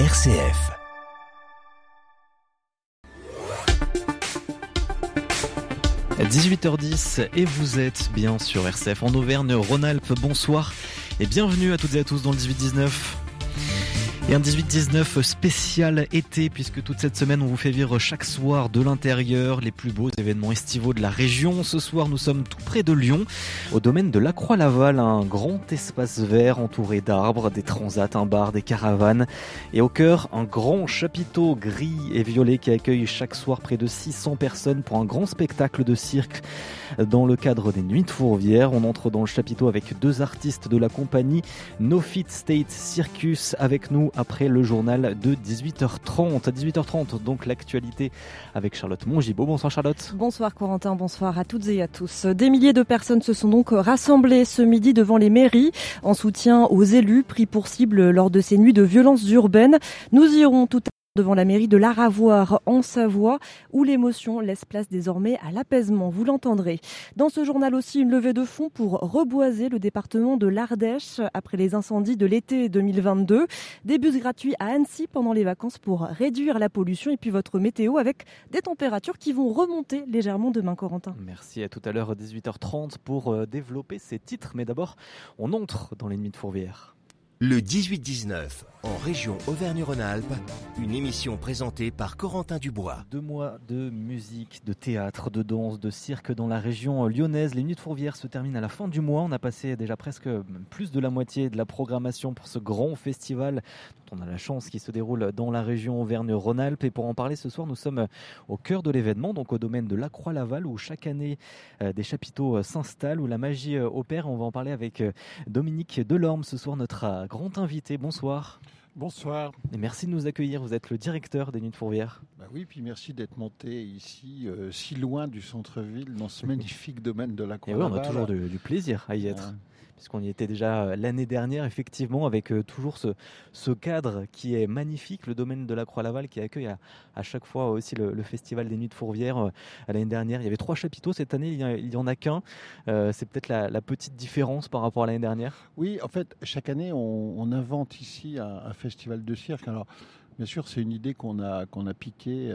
RCF. « 18h10 et vous êtes bien sur RCF en Auvergne-Rhône-Alpes. Bonsoir et bienvenue à toutes et à tous dans le 18-19. Et un 18-19 spécial été, puisque toute cette semaine, on vous fait vivre chaque soir de l'intérieur les plus beaux événements estivaux de la région. Ce soir, nous sommes tout près de Lyon, au domaine de la Croix-Laval, un grand espace vert entouré d'arbres, des transats, un bar, des caravanes. Et au cœur, un grand chapiteau gris et violet qui accueille chaque soir près de 600 personnes pour un grand spectacle de cirque. Dans le cadre des Nuits de Fourvière, on entre dans le chapiteau avec deux artistes de la compagnie No Fit State Circus avec nous après le journal de 18h30. À 18h30, donc l'actualité avec Charlotte Mongibaud. Bonsoir Charlotte. Bonsoir Corentin, bonsoir à toutes et à tous. Des milliers de personnes se sont donc rassemblées ce midi devant les mairies en soutien aux élus pris pour cible lors de ces nuits de violences urbaines. Nous irons tout à devant la mairie de l'Aravoir en Savoie, où l'émotion laisse place désormais à l'apaisement. Vous l'entendrez. Dans ce journal aussi, une levée de fonds pour reboiser le département de l'Ardèche après les incendies de l'été 2022. Des bus gratuits à Annecy pendant les vacances pour réduire la pollution et puis votre météo avec des températures qui vont remonter légèrement demain, Corentin. Merci. À tout à l'heure, 18h30 pour euh, développer ces titres. Mais d'abord, on entre dans l'ennemi de Fourvière. Le 18-19, en région Auvergne-Rhône-Alpes, une émission présentée par Corentin Dubois. Deux mois de musique, de théâtre, de danse, de cirque dans la région lyonnaise. Les Nuits de Fourvière se terminent à la fin du mois. On a passé déjà presque plus de la moitié de la programmation pour ce grand festival dont on a la chance qui se déroule dans la région Auvergne-Rhône-Alpes. Et pour en parler ce soir, nous sommes au cœur de l'événement, donc au domaine de la Croix-Laval, où chaque année euh, des chapiteaux euh, s'installent, où la magie euh, opère. On va en parler avec Dominique Delorme ce soir, notre grand invité. Bonsoir. Bonsoir. Et merci de nous accueillir. Vous êtes le directeur des Nuits de Fourvière. Bah oui, puis merci d'être monté ici, euh, si loin du centre-ville, dans ce magnifique domaine de la croix Et oui, on a toujours du, du plaisir à y être puisqu'on y était déjà euh, l'année dernière, effectivement, avec euh, toujours ce, cadre qui est magnifique, le domaine de la Croix-Laval qui accueille à, chaque fois aussi le, Festival des Nuits de Fourvière. Euh, l'année dernière, il y avait trois chapiteaux, cette année, il n'y en a qu'un. c'est peut-être la, petite différence par rapport à l'année dernière Oui, en fait, chaque année, on, invente ici un, festival de cirque. Alors, bien sûr, c'est une idée qu'on a, qu'on a piquée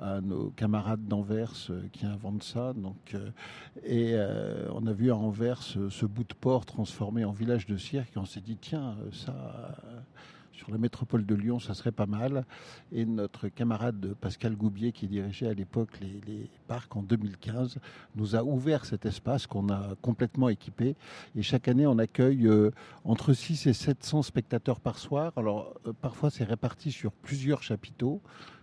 à nos camarades d'Anvers euh, qui inventent ça. Donc, euh, et euh, on a vu à Anvers ce, bout de port transformé en village de cirque et on s'est dit tiens, ça sur la métropole de Lyon, ça serait pas mal. Et notre camarade Pascal Goubier, qui dirigeait à l'époque les, parcs en 2015, nous a ouvert cet espace qu'on a complètement équipé. Et chaque année, on accueille entre 6 et 700 spectateurs par soir. Alors, parfois, c'est réparti sur plusieurs chapiteaux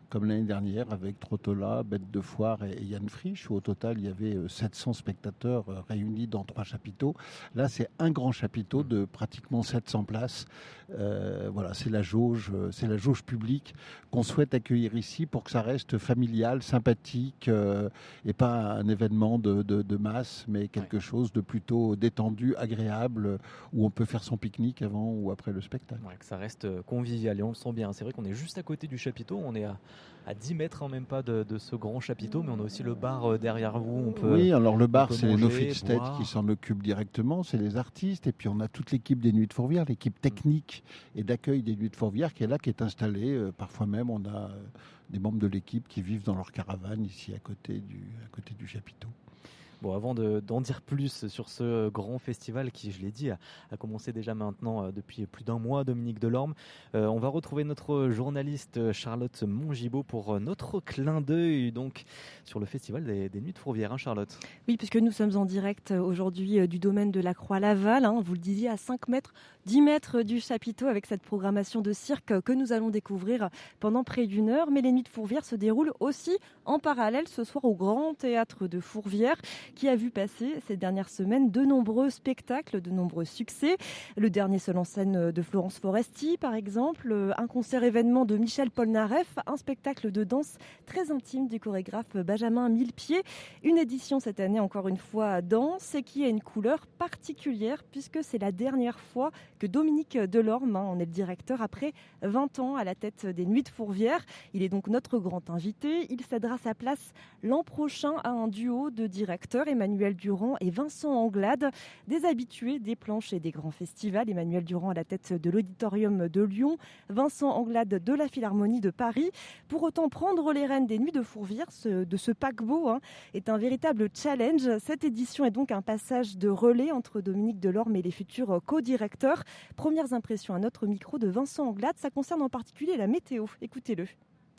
comme l'année dernière avec Trottola, Bête de Foire et Yann Frisch, où au total il y avait 700 euh, spectateurs euh, réunis dans trois chapiteaux. Là, c'est un grand chapiteau de pratiquement 700 places. Euh, voilà, c'est la jauge, c'est la jauge publique qu'on souhaite accueillir ici pour que ça reste familial, sympathique et pas un événement de, masse, mais quelque chose de plutôt détendu, agréable, où on peut faire son pique-nique avant ou après le spectacle. que ça reste convivial et on le sent bien. C'est vrai qu'on est juste à côté du chapiteau, on est à à 10 mètres en même pas de, ce grand chapiteau, mais on a aussi le bar euh, derrière vous. On peut, oui, alors le bar, c'est No Fit qui s'en occupe directement, c'est les artistes, et puis on a toute l'équipe des Nuits de Fourvière, l'équipe technique et d'accueil des Nuits de Fourvière qui est là, qui est installée. Euh, parfois même, on a euh, des membres de l'équipe qui vivent dans leur caravane ici à côté du, à côté du chapiteau. Bon, avant d'en dire plus sur ce grand festival qui, je l'ai dit, a, commencé déjà maintenant euh, depuis plus d'un mois, Dominique Delorme, euh, on va retrouver notre journaliste Charlotte Mongibaud pour euh, notre clin d'œil donc sur le festival des, Nuits de Fourvière, hein, Charlotte? Oui, puisque nous sommes en direct aujourd'hui du domaine de la Croix-Laval, hein, vous le disiez, à 5 mètres, 10 mètres du chapiteau avec cette programmation de cirque que nous allons découvrir pendant près d'une heure. Mais les Nuits de Fourvière se déroulent aussi en parallèle ce soir au Grand Théâtre de Fourvière qui a vu passer ces dernières semaines de nombreux spectacles, de nombreux succès. Le dernier seul en scène de Florence Foresti, par exemple, un concert événement de Michel Polnareff, un spectacle de danse très intime du chorégraphe Benjamin Millepied. Une édition cette année, encore une fois, danse et qui a une couleur particulière puisque c'est la dernière fois que Dominique Delorme en hein, est le directeur après 20 ans à la tête des Nuits de Fourvière. Il est donc notre grand invité. Il cédera sa place l'an prochain à un duo de directeurs Emmanuel Durand et Vincent Anglade, des habitués des planches et des grands festivals. Emmanuel Durand à la tête de l'Auditorium de Lyon, Vincent Anglade de la Philharmonie de Paris. Pour autant, prendre les rênes des Nuits de Fourvière, de ce paquebot, hein, est un véritable challenge. Cette édition est donc un passage de relais entre Dominique Delorme et les futurs co-directeurs. Premières impressions à notre micro de Vincent Anglade, ça concerne en particulier la météo. Écoutez-le.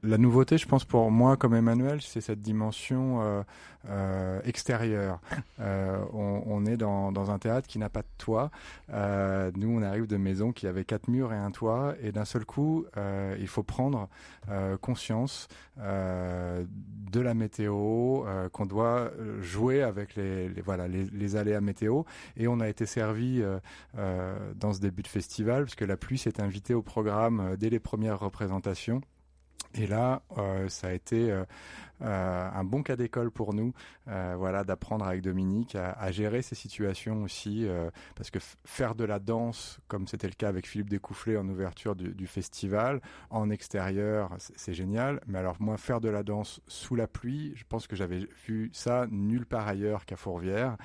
La nouveauté, je pense pour moi comme Emmanuel, c'est cette dimension euh, euh, extérieure. Euh, on, on, est dans, dans, un théâtre qui n'a pas de toit. Euh, nous, on arrive de maisons qui avaient quatre murs et un toit, et d'un seul coup, euh, il faut prendre euh, conscience de la météo, qu'on doit jouer avec les, les voilà les, les, aléas météo. Et on a été servi dans ce début de festival, puisque la pluie s'est invitée au programme dès les premières représentations. Et là, euh, ça a été euh, un bon cas d'école pour nous, euh, voilà, d'apprendre avec Dominique à, gérer ces situations aussi, euh, parce que faire de la danse, comme c'était le cas avec Philippe Découfflé en ouverture du, festival, en extérieur, c'est génial. Mais alors moi, faire de la danse sous la pluie, je pense que j'avais vu ça nulle part ailleurs qu'à Fourvière.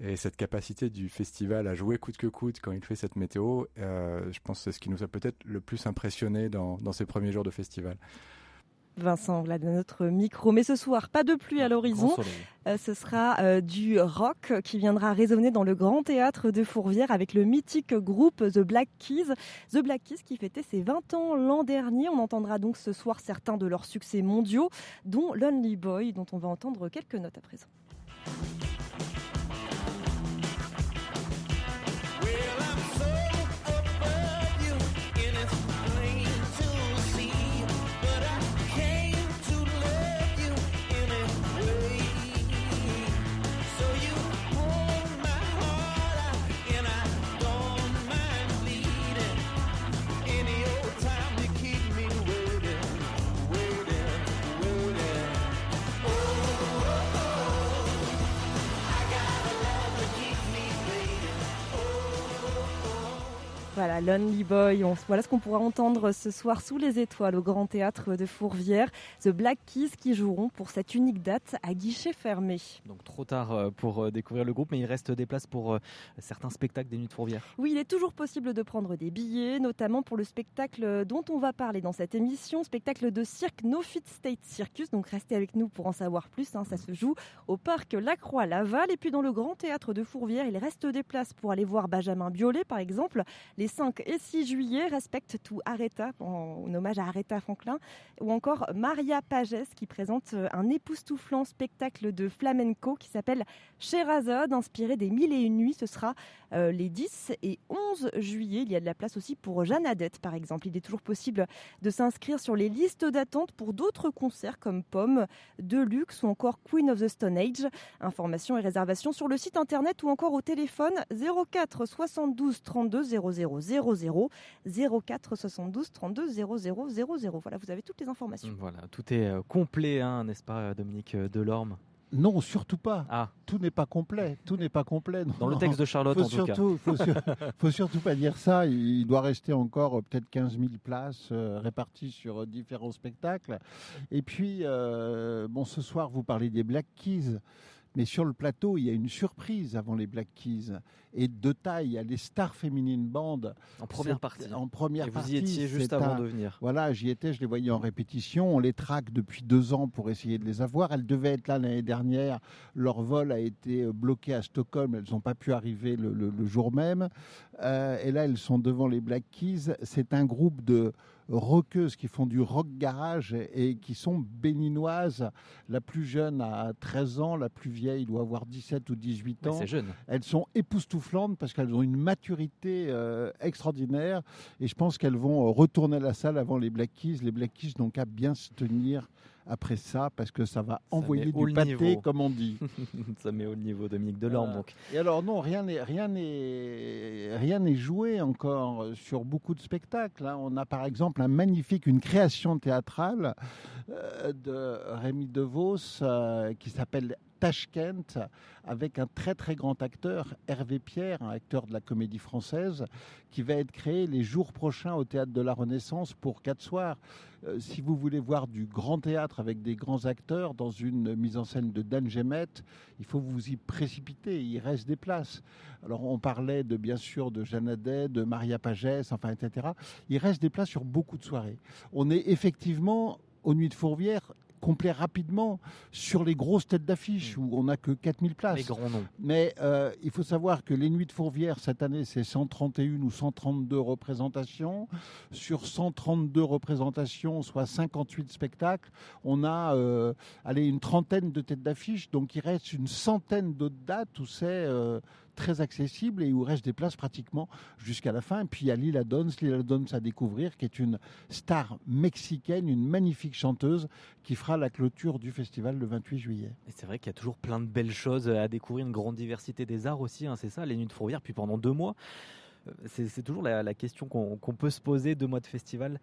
Et cette capacité du festival à jouer coûte que coûte quand il fait cette météo, je pense que c'est ce qui nous a peut-être le plus impressionné dans ces premiers jours de festival. Vincent là de notre micro. Mais ce soir, pas de pluie à l'horizon. Euh, ce sera euh, du rock qui viendra résonner dans le grand théâtre de Fourvière avec le mythique groupe The Black Keys. The Black Keys qui fêtait ses 20 ans l'an dernier. On entendra donc ce soir certains de leurs succès mondiaux, dont Lonely Boy, dont on va entendre quelques notes à présent. Voilà, Lonely Boy. On, voilà ce qu'on pourra entendre ce soir sous les étoiles au Grand Théâtre de Fourvière. The Black Keys qui joueront pour cette unique date à guichet fermé. Donc trop tard euh, pour euh, découvrir le groupe, mais il reste des places pour euh, certains spectacles des Nuits de Fourvière. Oui, il est toujours possible de prendre des billets, notamment pour le spectacle dont on va parler dans cette émission, spectacle de cirque No Fit State Circus. Donc restez avec nous pour en savoir plus. Hein. Ça se joue au parc Lacroix-Laval et puis dans le Grand Théâtre de Fourvière, il reste des places pour aller voir Benjamin Biolay, par exemple. Les 5 et 6 juillet, Respect to Aretha, en, hommage à Aretha Franklin, ou encore Maria Pages qui présente un époustouflant spectacle de flamenco qui s'appelle Sherazade, inspiré des Mille et une nuits. Ce sera euh, les 10 et 11 juillet. Il y a de la place aussi pour Jeanne Adette, par exemple. Il est toujours possible de s'inscrire sur les listes d'attente pour d'autres concerts comme Pomme, Deluxe ou encore Queen of the Stone Age. Informations et réservations sur le site internet ou encore au téléphone 04 72 32 00 00 04 72 32 00 00. Voilà, vous avez toutes les informations. Voilà, tout est euh, complet, hein, n'est-ce pas, Dominique Delorme? Non, surtout pas. Ah. Tout n'est pas complet. Tout n'est pas complet. Non, Dans le texte de Charlotte, faut en surtout, tout cas. Faut, sur, faut, surtout pas dire ça. Il doit rester encore euh, peut-être 15 000 places euh, réparties sur euh, différents spectacles. Et puis, euh, bon, ce soir, vous parlez des Black Keys. Mais sur le plateau, il y a une surprise avant les Black Keys. Et de taille, il y a les stars féminines bandes. En première partie. En première Et vous y étiez juste avant un, de venir. Voilà, j'y étais, je les voyais en répétition. On les traque depuis deux ans pour essayer de les avoir. Elles devaient être là l'année dernière. Leur vol a été bloqué à Stockholm. Elles n'ont pas pu arriver le, le, le jour même. Euh, et là, elles sont devant les Black Keys. C'est un groupe de rockeuses qui font du rock garage et qui sont béninoises. La plus jeune a 13 ans, la plus vieille doit avoir 17 ou 18 ans. Jeune. Elles sont époustouflantes parce qu'elles ont une maturité euh, extraordinaire et je pense qu'elles vont retourner à la salle avant les Black Keys. Les Black Keys n'ont qu'à bien se tenir après ça parce que ça va Ça envoyer du pâté niveau. comme on dit. Ça met au niveau Dominique Delorme. Donc. Et alors non, rien n'est rien n'est rien n'est joué encore sur beaucoup de spectacles. hein. On a par exemple un magnifique, une création théâtrale euh, de Rémi DeVos euh, qui s'appelle Tashkent avec un très très grand acteur, Hervé Pierre, un acteur de la comédie française, qui va être créé les jours prochains au Théâtre de la Renaissance pour quatre soirs. Euh, si vous voulez voir du grand théâtre avec des grands acteurs dans une mise en scène de Dan Gemet, il faut vous y précipiter, il reste des places. Alors on parlait de bien sûr de Jeanne de Maria Pagès, enfin etc. Il reste des places sur beaucoup de soirées. On est effectivement aux Nuits de Fourvière complet rapidement sur les grosses têtes d'affiche mm. où on n'a que 4000 places. Les grands noms. Mais euh, il faut savoir que les Nuits de Fourvière, cette année, c'est 131 ou 132 représentations. Sur 132 représentations, soit 58 spectacles, on a euh, allez, une trentaine de têtes d'affiche. Donc il reste une centaine d'autres dates où c'est... Euh, très accessible et où reste des places pratiquement jusqu'à la fin. Et puis il y a Lila Dons, Lila Dons à découvrir, qui est une star mexicaine, une magnifique chanteuse qui fera la clôture du festival le 28 juillet. Et c'est vrai qu'il y a toujours plein de belles choses à découvrir, une grande diversité des arts aussi, hein, c'est ça, les Nuits de Fourvière, puis pendant deux mois. Euh, c'est toujours la, question qu'on peut se poser, deux mois de festival.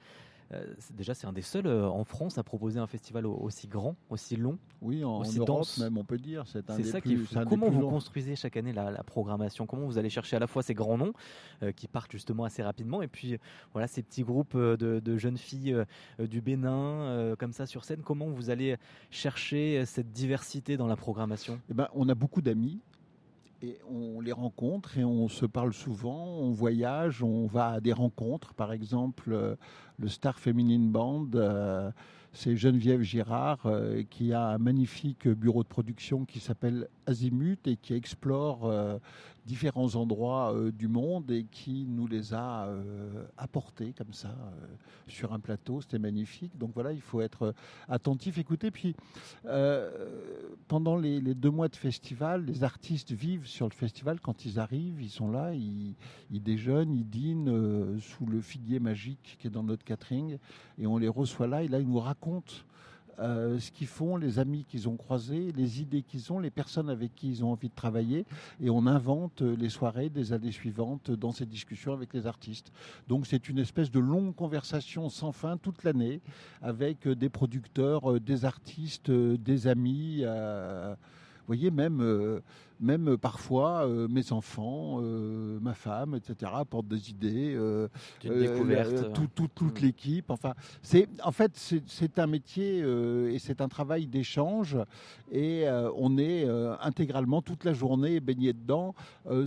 Euh, déjà, c'est un des seuls euh, en France à proposer un festival aussi grand, aussi long. Oui, en, aussi Europe dense. même, on peut dire. C'est ça qui est Comment vous construisez chaque année la, programmation? Comment vous allez chercher à la fois ces grands noms euh, qui partent justement assez rapidement et puis voilà ces petits groupes de, jeunes filles du Bénin comme ça sur scène? Comment vous allez chercher cette diversité dans la programmation? Eh ben, On a beaucoup d'amis on les rencontre et on se parle souvent, on voyage, on va à des rencontres. Par exemple, euh, le Star Feminine Band, euh, c'est Geneviève Girard euh, qui a un magnifique bureau de production qui s'appelle Azimut et qui explore différents endroits du monde et qui nous les a apportés comme ça sur un plateau. C'était magnifique. Donc voilà, il faut être attentif, écouter. Puis pendant les, deux mois de festival, les artistes vivent sur le festival. Quand ils arrivent, ils sont là, ils, déjeunent, ils dînent euh, sous le figuier magique qui est dans notre catering, et on les reçoit là. Et là, ils nous racontent euh, ce qu'ils font, les amis qu'ils ont croisés, les idées qu'ils ont, les personnes avec qui ils ont envie de travailler, et on invente les soirées des années suivantes dans ces discussions avec les artistes. Donc c'est une espèce de longue conversation sans fin toute l'année avec des producteurs, des artistes, des amis. Vous voyez, même, euh, même parfois, euh, mes enfants, euh, ma femme, etc., apportent des idées. Tout, toute mm. l'équipe. Enfin, c'est, en fait, c'est un métier et c'est un travail d'échange. Et on est intégralement toute la journée baigné dedans.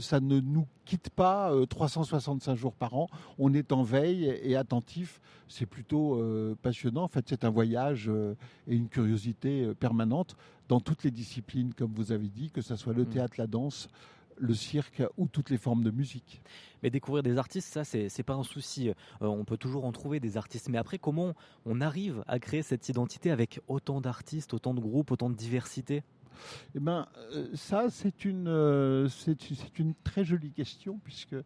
ça ne nous quitte pas 365 jours par an. On est en veille et attentif. C'est plutôt passionnant. En fait, c'est un voyage et une curiosité permanente dans toutes les disciplines, comme vous avez dit, que ce soit le mm. théâtre, la danse, le cirque ou toutes les formes de musique. Mais découvrir des artistes, ça, c'est pas un souci. Euh, on peut toujours en trouver des artistes. Mais après, comment on arrive à créer cette identité avec autant d'artistes, autant de groupes, autant de diversité? Eh ben, euh, ça, c'est une, euh, c'est une très jolie question, puisque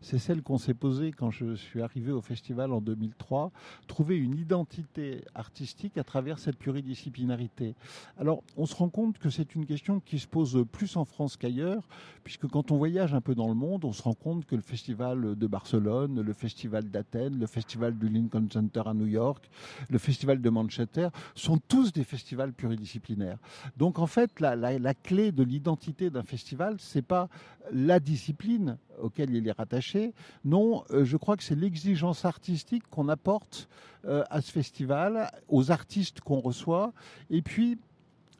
c'est celle qu'on s'est posée quand je suis arrivé au festival en 2003, trouver une identité artistique à travers cette pluridisciplinarité. Alors, on se rend compte que c'est une question qui se pose plus en France qu'ailleurs, puisque quand on voyage un peu dans le monde, on se rend compte que le festival de Barcelone, le festival d'Athènes, le festival du Lincoln Center à New York, le festival de Manchester, sont tous des festivals pluridisciplinaires. Donc, en fait, la, clé de l'identité d'un festival, c'est pas la discipline auquel il est rattaché. Non, euh, je crois que c'est l'exigence artistique qu'on apporte euh, à ce festival, aux artistes qu'on reçoit, et puis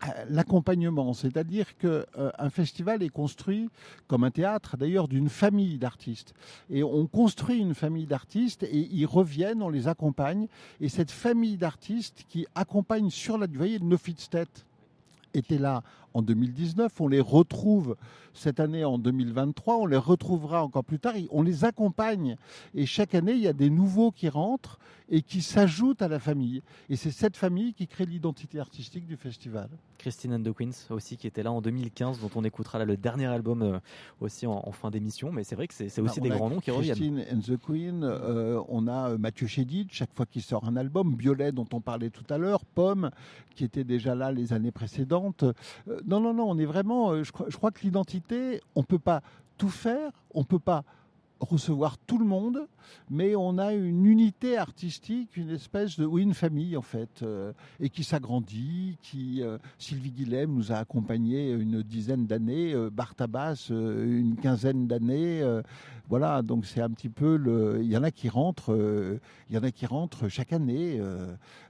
euh, l'accompagnement, c'est-à-dire que un festival est construit comme un théâtre, d'ailleurs, d'une famille d'artistes. Et on construit une famille d'artistes et ils reviennent, on les accompagne. Et cette famille d'artistes qui accompagne sur la, vous voyez, No Tête était là en 2019, on les retrouve cette année en 2023, on les retrouvera encore plus tard, on les accompagne et chaque année il y a des nouveaux qui rentrent et qui s'ajoutent à la famille. Et c'est cette famille qui crée l'identité artistique du festival. Christine and the Queens aussi qui était là en 2015, dont on écoutera là le dernier album euh, aussi en, fin d'émission, mais c'est vrai que c'est aussi des grands noms qui reviennent. Christine and the Queen, euh, on a euh, Mathieu Chédid, chaque fois qu'il sort un album, Violet dont on parlait tout à l'heure, Pomme qui était déjà là les années précédentes non, non, non, on est vraiment. Euh, je crois, que l'identité, on ne peut pas tout faire, on ne peut pas recevoir tout le monde, mais on a une unité artistique, une espèce de, oui, une famille en fait, euh, et qui s'agrandit. Qui euh, Sylvie Guilhem nous a accompagnés une dizaine d'années, euh, Bartabas une quinzaine d'années. voilà, donc c'est un petit peu le. Il y en a qui rentrent, il y en a qui rentrent chaque année.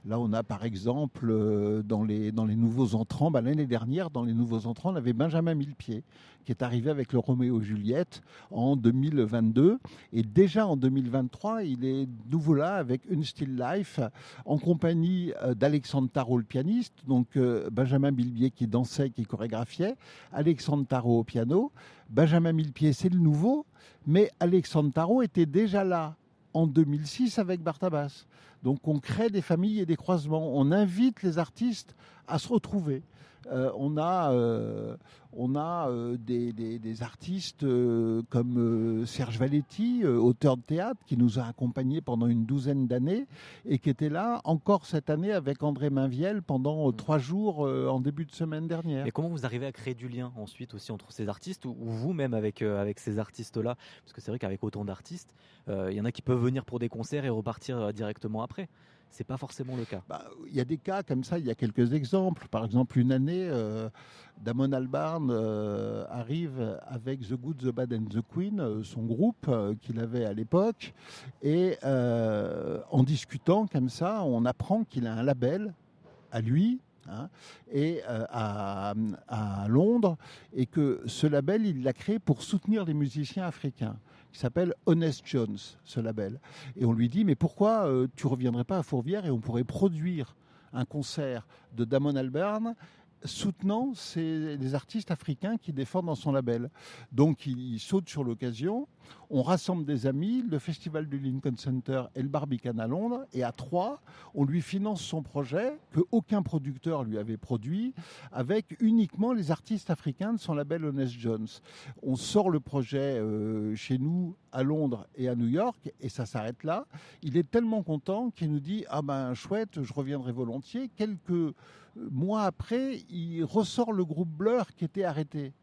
là, on a par exemple dans les dans les nouveaux entrants, bah, l'année dernière, dans les nouveaux entrants, on avait Benjamin Millepied qui est arrivé avec le Roméo Juliette en 2022. Et déjà en 2023, il est nouveau là avec Une Still Life en compagnie euh, d'Alexandre Tarot, le pianiste, donc euh, Benjamin Bilbier qui dansait, qui chorégraphiait, Alexandre Tarot au piano. Benjamin Millepied, c'est le nouveau, mais Alexandre Tarot était déjà là en 2006 avec Bartabas. Donc on crée des familles et des croisements. On invite les artistes à se retrouver. Euh, on a, euh, on a euh, des, artistes comme Serge Valetti, auteur de théâtre, qui nous a accompagnés pendant une douzaine d'années et qui était là encore cette année avec André Mainviel pendant mm. trois jours en début de semaine dernière. Et comment vous arrivez à créer du lien ensuite aussi entre ces artistes ou, vous-même avec, avec ces artistes-là? Parce que c'est vrai qu'avec autant d'artistes, il y en a qui peuvent venir pour des concerts et repartir directement après c'est pas forcément le cas. Bah, il y a des cas comme ça, il y a quelques exemples. Par exemple, une année, euh, Damon Albarn euh, arrive avec The Good, The Bad and The Queen, euh, son groupe qu'il avait à l'époque, et en discutant comme ça, on apprend qu'il a un label à lui, Hein, et à, à, Londres, et que ce label, il l'a créé pour soutenir les musiciens africains qui s'appelle Honest Jones, ce label. Et on lui dit, mais pourquoi euh, tu reviendrais pas à Fourvière et on pourrait produire un concert de Damon Albarn soutenant ces, artistes africains qui défendent dans son label. Donc il, saute sur l'occasion, on rassemble des amis, le festival du Lincoln Center et le Barbican à Londres, et à trois, on lui finance son projet que aucun producteur lui avait produit, avec uniquement les artistes africains de son label Honest Jones. On sort le projet euh, chez nous à Londres et à New York, et ça s'arrête là. Il est tellement content qu'il nous dit ah ben chouette, je reviendrai volontiers. Quelques mois après, il ressort le groupe Blur qui était arrêté.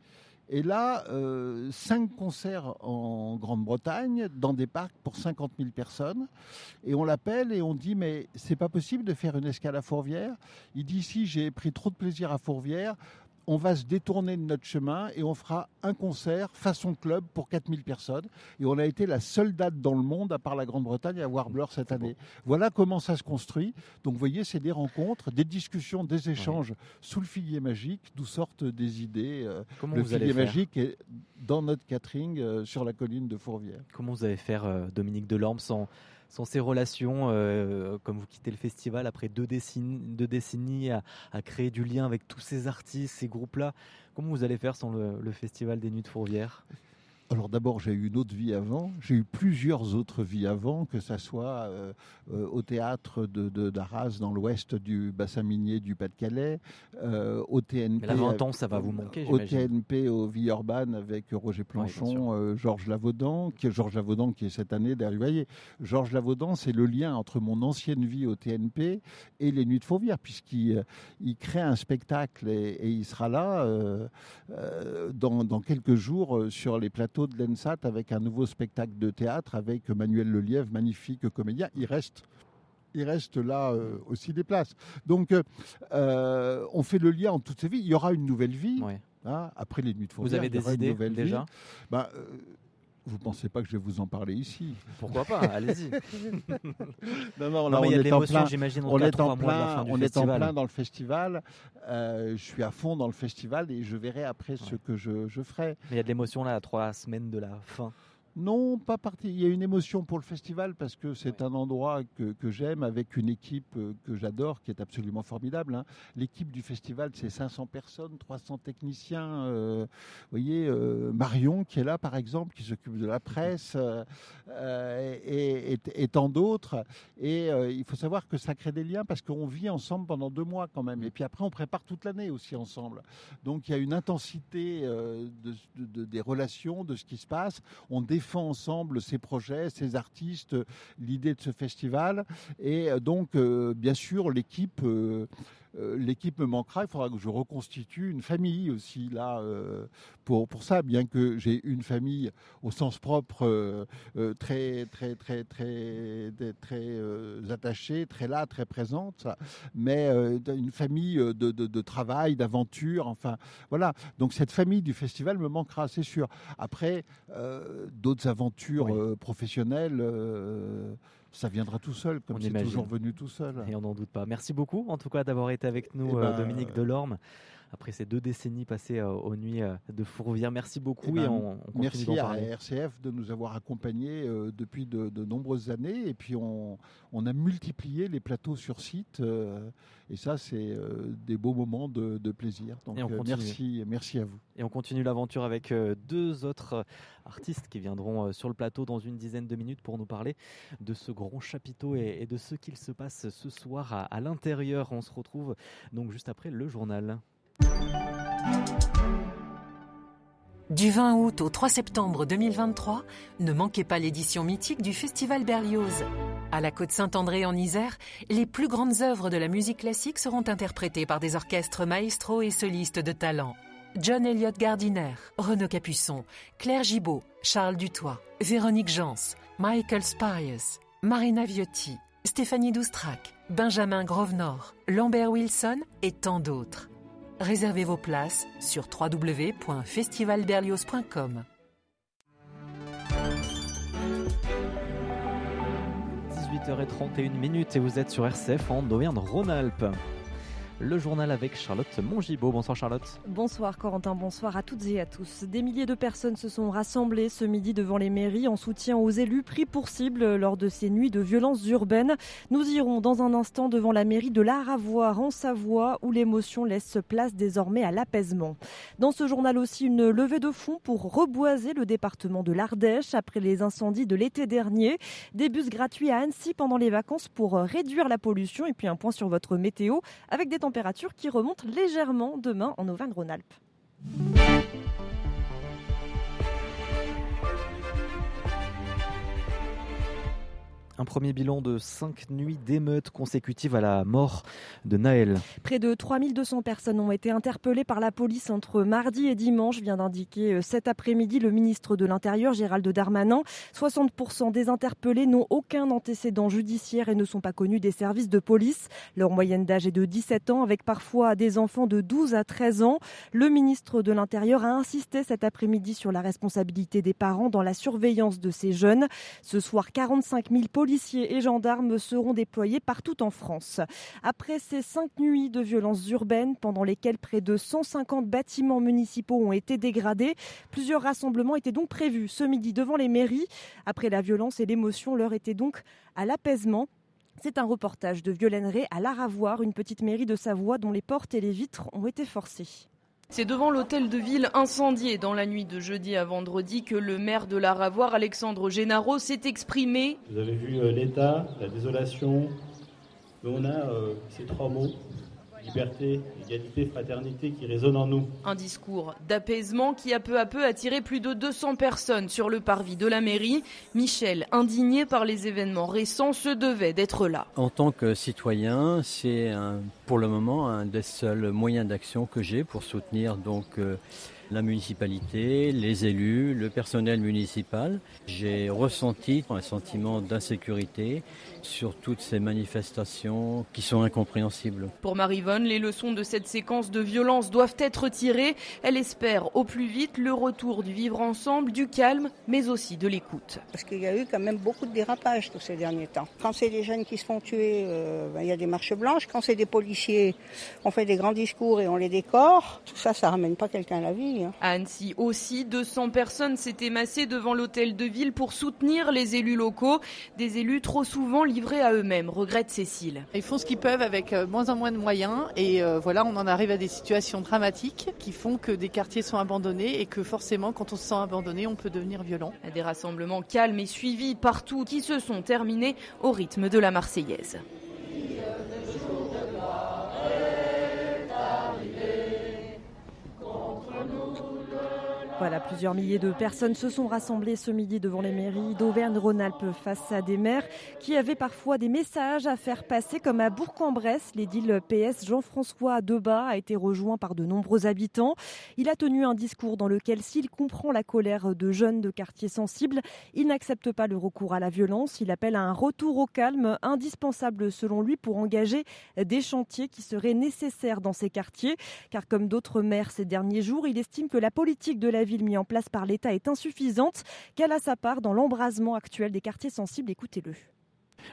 Et là, euh, cinq concerts en Grande-Bretagne, dans des parcs pour 50 000 personnes. Et on l'appelle et on dit, mais c'est pas possible de faire une escale à Fourvière. Il dit, si, j'ai pris trop de plaisir à Fourvière on va se détourner de notre chemin et on fera un concert façon club pour 4000 personnes. Et on a été la seule date dans le monde, à part la Grande-Bretagne, à voir Blur cette année. Voilà comment ça se construit. Donc vous voyez, c'est des rencontres, des discussions, des échanges sous le filier magique, d'où sortent des idées. Euh, le filier magique est dans notre catering euh, sur la colline de Fourvière. Comment vous allez faire, euh, Dominique Delorme, sans sont ces relations, euh, comme vous quittez le festival après deux décennies, deux décennies à, créer du lien avec tous ces artistes, ces groupes-là. Comment vous allez faire sans le, le Festival des Nuits de Fourvière? Alors d'abord, j'ai eu une autre vie avant. J'ai eu plusieurs autres vies avant, que ce soit euh, euh, au théâtre de, d'Arras dans l'ouest du bassin minier du Pas-de-Calais, euh, au TNP. Mais la ans, ça va vous manquer, Au TNP, au Villeurbanne avec Roger Planchon, Georges Lavaudan, qui est Georges Lavaudan qui est cette année derrière. Vous voyez, Georges Lavaudan, c'est le lien entre mon ancienne vie au TNP et les Nuits de Fourvière, puisqu'il il crée un spectacle et, il sera là dans, dans quelques jours sur les plateaux de l'ENSAT avec un nouveau spectacle de théâtre avec Manuel Lelièvre, magnifique comédien. Il reste il reste là euh, aussi des places. Donc, euh, on fait le lien en toutes ces vies. Il y aura une nouvelle vie. Hein, après les nuits de Vous avez des idées déjà? Bah, euh, vous ne pensez pas que je vais vous en parler ici Pourquoi pas Allez-y. non, non, on est en plein. J'imagine. On est en plein. On est en plein dans le festival. Euh, je suis à fond dans le festival et je verrai après ce que je, je ferai. Mais il y a de l'émotion là à trois semaines de la fin. Non, pas parti. Il y a une émotion pour le festival parce que c'est un endroit que, j'aime avec une équipe euh, que j'adore qui est absolument formidable. Hein. L'équipe du festival, c'est 500 personnes, 300 techniciens. Euh, vous voyez, euh, Marion qui est là par exemple, qui s'occupe de la presse et, et, tant d'autres. Et il faut savoir que ça crée des liens parce qu'on vit ensemble pendant deux mois quand même. Et puis après, on prépare toute l'année aussi ensemble. Donc il y a une intensité de, des relations, de ce qui se passe. On défend ensemble ces projets, ces artistes, l'idée de ce festival. Et euh, donc, euh, bien sûr, l'équipe euh, euh, l'équipe me manquera. Il faudra que je reconstitue une famille aussi là pour pour ça. Bien que j'ai une famille au sens propre très très très très très, attachée, très là, très présente, mais une famille de, de, de travail, d'aventure. Enfin voilà. Donc cette famille du festival me manquera, c'est sûr. Après d'autres aventures professionnelles ça viendra tout seul, comme c'est toujours venu tout seul. Et on n'en doute pas. Merci beaucoup, en tout cas, d'avoir été avec nous, eh ben, Dominique Delorme après ces deux décennies passées euh, aux nuits euh, de Fourvière. Merci beaucoup eh et, ben, on, Merci à RCF de nous avoir accompagnés euh, depuis de, nombreuses années et puis on, a multiplié les plateaux sur site et ça c'est des beaux moments de, plaisir. Donc merci, merci à vous. Et on continue l'aventure avec deux autres artistes qui viendront sur le plateau dans une dizaine de minutes pour nous parler de ce grand chapiteau et, de ce qu'il se passe ce soir à l'intérieur. On se retrouve donc juste après le journal. Du 20 août au 3 septembre 2023, ne manquez pas l'édition mythique du Festival Berlioz. À la Côte Saint-André en Isère, les plus grandes œuvres de la musique classique seront interprétées par des orchestres maestro et solistes de talent. John Elliott Gardiner, Renaud Capuçon, Claire Gibault, Charles Dutoit, Véronique Jans, Michael Spires, Marina Viotti, Stéphanie Doustrac, Benjamin Grovenor, Lambert Wilson et tant d'autres. Réservez vos places sur www.festivalberlioz.com. 18h31 minutes et vous êtes sur RCF en Auvergne-Rhône-Alpes le journal avec Charlotte Mongibaud. Bonsoir Charlotte. Bonsoir Corentin, bonsoir à toutes et à tous. Des milliers de personnes se sont rassemblées ce midi devant les mairies en soutien aux élus pris pour cible lors de ces nuits de violences urbaines. Nous irons dans un instant devant la mairie de l'Aravoire en Savoie où l'émotion laisse place désormais à l'apaisement. Dans ce journal aussi une levée de fonds pour reboiser le département de l'Ardèche après les incendies de l'été dernier. Des bus gratuits à Annecy pendant les vacances pour réduire la pollution et puis un point sur votre météo avec des qui remonte légèrement demain en Auvergne-Rhône-Alpes. Un premier bilan de cinq nuits d'émeutes consécutives à la mort de Naël. Près de 3200 personnes ont été interpellées par la police entre mardi et dimanche, vient d'indiquer euh, cet après-midi le ministre de l'Intérieur Gérald Darmanin. 60% des interpellés n'ont aucun antécédent judiciaire et ne sont pas connus des services de police. Leur moyenne d'âge est de 17 ans avec parfois des enfants de 12 à 13 ans. Le ministre de l'Intérieur a insisté cet après-midi sur la responsabilité des parents dans la surveillance de ces jeunes. Ce soir, 45 000 policiers policiers et gendarmes seront déployés partout en France. Après ces cinq nuits de violences urbaines pendant lesquelles près de 150 bâtiments municipaux ont été dégradés, plusieurs rassemblements étaient donc prévus ce midi devant les mairies. Après la violence et l'émotion, l'heure était donc à l'apaisement. C'est un reportage de Violaine Ray à l'Aravoire, une petite mairie de Savoie dont les portes et les vitres ont été forcées. C'est devant l'hôtel de ville incendié dans la nuit de jeudi à vendredi que le maire de la Ravoire, Alexandre Génaro, s'est exprimé. Vous avez vu euh, l'état, la désolation, mais on a euh, ces trois mots liberté, égalité, fraternité qui résonne en nous. Un discours d'apaisement qui a peu à peu attiré plus de 200 personnes sur le parvis de la mairie. Michel, indigné par les événements récents, se devait d'être là. En tant que citoyen, c'est pour le moment un des seuls moyens d'action que j'ai pour soutenir donc euh, la municipalité, les élus, le personnel municipal. J'ai ressenti un sentiment d'insécurité sur toutes ces manifestations qui sont incompréhensibles. Pour Marivonne, les leçons de cette séquence de violence doivent être tirées. Elle espère au plus vite le retour du vivre ensemble, du calme, mais aussi de l'écoute. Parce qu'il y a eu quand même beaucoup de dérapages tous ces derniers temps. Quand c'est des jeunes qui se font tuer, euh, ben, il y a des marches blanches. Quand c'est des policiers, on fait des grands discours et on les décore. Tout ça, ça ramène pas quelqu'un à la vie. Hein. À Annecy aussi, 200 personnes s'étaient massées devant l'hôtel de ville pour soutenir les élus locaux. Des élus trop souvent livrés à eux-mêmes, regrette Cécile. Ils font ce qu'ils peuvent avec euh, moins en moins de moyens et euh, voilà, on en arrive à des situations dramatiques qui font que des quartiers sont abandonnés et que forcément, quand on se sent abandonné, on peut devenir violent. Des rassemblements calmes et suivis partout qui se sont terminés au rythme de la Marseillaise. Voilà, plusieurs milliers de personnes se sont rassemblées ce midi devant les mairies d'Auvergne-Rhône-Alpes face à des maires qui avaient parfois des messages à faire passer, comme à Bourg-en-Bresse. L'édile PS Jean-François Debat a été rejoint par de nombreux habitants. Il a tenu un discours dans lequel, s'il comprend la colère de jeunes de quartiers sensibles, il n'accepte pas le recours à la violence. Il appelle à un retour au calme, indispensable selon lui pour engager des chantiers qui seraient nécessaires dans ces quartiers. Car comme d'autres maires ces derniers jours, il estime que la politique de la ville mise en place par l'État est insuffisante, qu'elle a sa part dans l'embrasement actuel des quartiers sensibles. Écoutez-le.